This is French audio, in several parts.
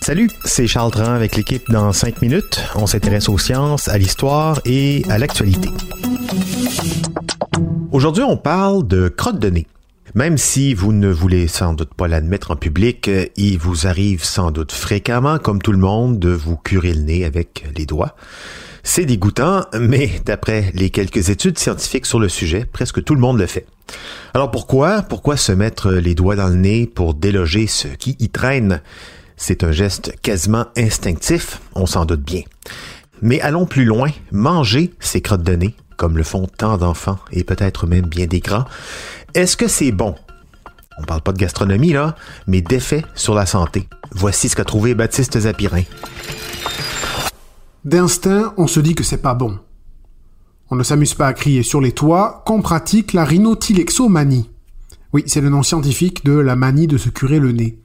Salut, c'est Charles Tran avec l'équipe dans 5 minutes. On s'intéresse aux sciences, à l'histoire et à l'actualité. Aujourd'hui, on parle de crotte de nez. Même si vous ne voulez sans doute pas l'admettre en public, il vous arrive sans doute fréquemment, comme tout le monde, de vous curer le nez avec les doigts. C'est dégoûtant, mais d'après les quelques études scientifiques sur le sujet, presque tout le monde le fait. Alors pourquoi Pourquoi se mettre les doigts dans le nez pour déloger ce qui y traîne? C'est un geste quasiment instinctif, on s'en doute bien. Mais allons plus loin, manger ces crottes de nez, comme le font tant d'enfants et peut-être même bien des grands, est-ce que c'est bon? On parle pas de gastronomie là, mais d'effets sur la santé. Voici ce qu'a trouvé Baptiste Zapirin. D'instinct, on se dit que c'est pas bon. On ne s'amuse pas à crier sur les toits qu'on pratique la rhinotylexomanie. Oui, c'est le nom scientifique de la manie de se curer le nez.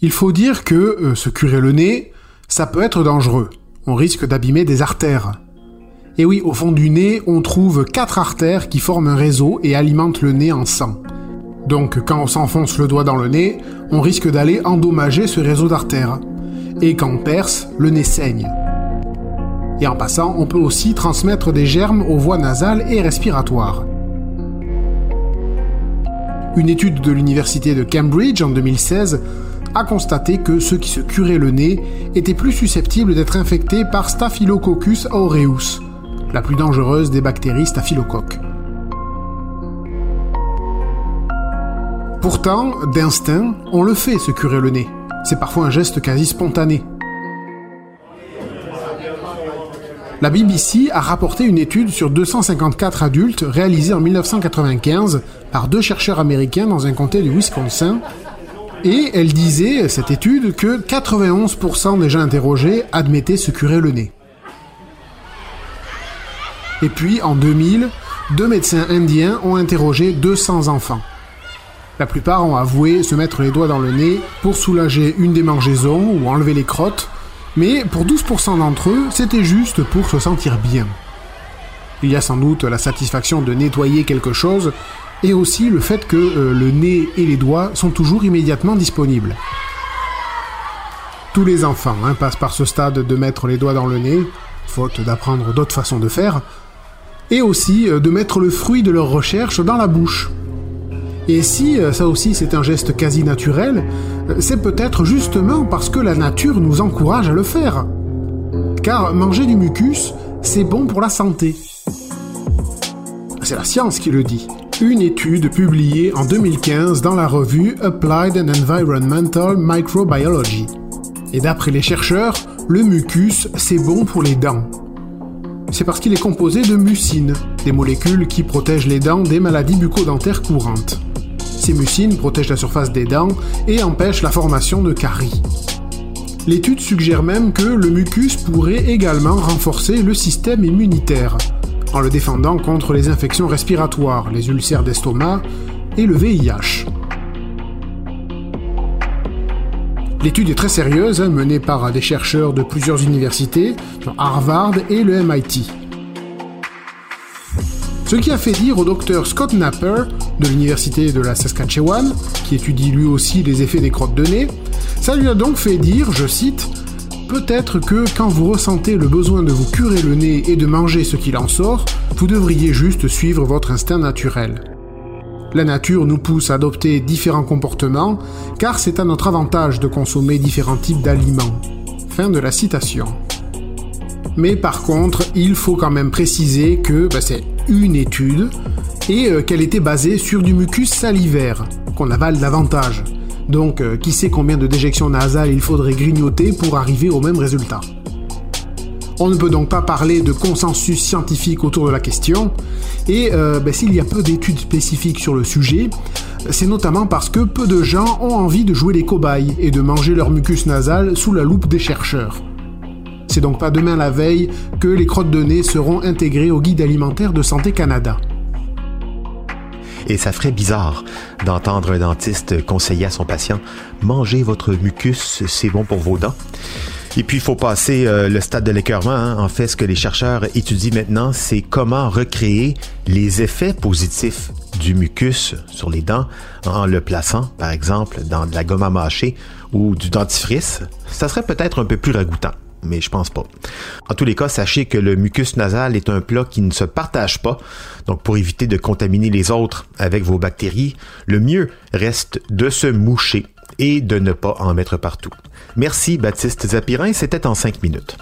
Il faut dire que euh, se curer le nez, ça peut être dangereux. On risque d'abîmer des artères. Et oui, au fond du nez, on trouve quatre artères qui forment un réseau et alimentent le nez en sang. Donc quand on s'enfonce le doigt dans le nez, on risque d'aller endommager ce réseau d'artères. Et quand on perce, le nez saigne. Et en passant, on peut aussi transmettre des germes aux voies nasales et respiratoires. Une étude de l'université de Cambridge en 2016 a constaté que ceux qui se curaient le nez étaient plus susceptibles d'être infectés par Staphylococcus aureus, la plus dangereuse des bactéries staphylocoques. Pourtant, d'instinct, on le fait se curer le nez. C'est parfois un geste quasi spontané. La BBC a rapporté une étude sur 254 adultes réalisée en 1995 par deux chercheurs américains dans un comté du Wisconsin. Et elle disait, cette étude, que 91% des gens interrogés admettaient se curer le nez. Et puis, en 2000, deux médecins indiens ont interrogé 200 enfants. La plupart ont avoué se mettre les doigts dans le nez pour soulager une démangeaison ou enlever les crottes, mais pour 12% d'entre eux, c'était juste pour se sentir bien. Il y a sans doute la satisfaction de nettoyer quelque chose, et aussi le fait que euh, le nez et les doigts sont toujours immédiatement disponibles. Tous les enfants hein, passent par ce stade de mettre les doigts dans le nez, faute d'apprendre d'autres façons de faire, et aussi euh, de mettre le fruit de leur recherche dans la bouche. Et si euh, ça aussi c'est un geste quasi naturel, euh, c'est peut-être justement parce que la nature nous encourage à le faire. Car manger du mucus, c'est bon pour la santé. C'est la science qui le dit. Une étude publiée en 2015 dans la revue Applied and Environmental Microbiology. Et d'après les chercheurs, le mucus, c'est bon pour les dents. C'est parce qu'il est composé de mucine, des molécules qui protègent les dents des maladies bucco-dentaires courantes. Ces mucines protègent la surface des dents et empêchent la formation de caries. L'étude suggère même que le mucus pourrait également renforcer le système immunitaire, en le défendant contre les infections respiratoires, les ulcères d'estomac et le VIH. L'étude est très sérieuse, hein, menée par des chercheurs de plusieurs universités, dont Harvard et le MIT. Ce qui a fait dire au docteur Scott Napper de l'université de la Saskatchewan, qui étudie lui aussi les effets des crottes de nez, ça lui a donc fait dire, je cite, Peut-être que quand vous ressentez le besoin de vous curer le nez et de manger ce qu'il en sort, vous devriez juste suivre votre instinct naturel. La nature nous pousse à adopter différents comportements, car c'est à notre avantage de consommer différents types d'aliments. Fin de la citation. Mais par contre, il faut quand même préciser que bah, c'est une étude et euh, qu'elle était basée sur du mucus salivaire, qu'on avale davantage. Donc, euh, qui sait combien de déjections nasales il faudrait grignoter pour arriver au même résultat. On ne peut donc pas parler de consensus scientifique autour de la question, et euh, ben, s'il y a peu d'études spécifiques sur le sujet, c'est notamment parce que peu de gens ont envie de jouer les cobayes et de manger leur mucus nasal sous la loupe des chercheurs. C'est donc pas demain la veille que les crottes de nez seront intégrées au guide alimentaire de Santé Canada. Et ça ferait bizarre d'entendre un dentiste conseiller à son patient Mangez votre mucus, c'est bon pour vos dents. Et puis, il faut passer euh, le stade de l'écœurement. Hein. En fait, ce que les chercheurs étudient maintenant, c'est comment recréer les effets positifs du mucus sur les dents en le plaçant, par exemple, dans de la gomme à mâcher ou du dentifrice. Ça serait peut-être un peu plus ragoûtant mais je pense pas. En tous les cas, sachez que le mucus nasal est un plat qui ne se partage pas. Donc, pour éviter de contaminer les autres avec vos bactéries, le mieux reste de se moucher et de ne pas en mettre partout. Merci Baptiste Zapirin, c'était en cinq minutes.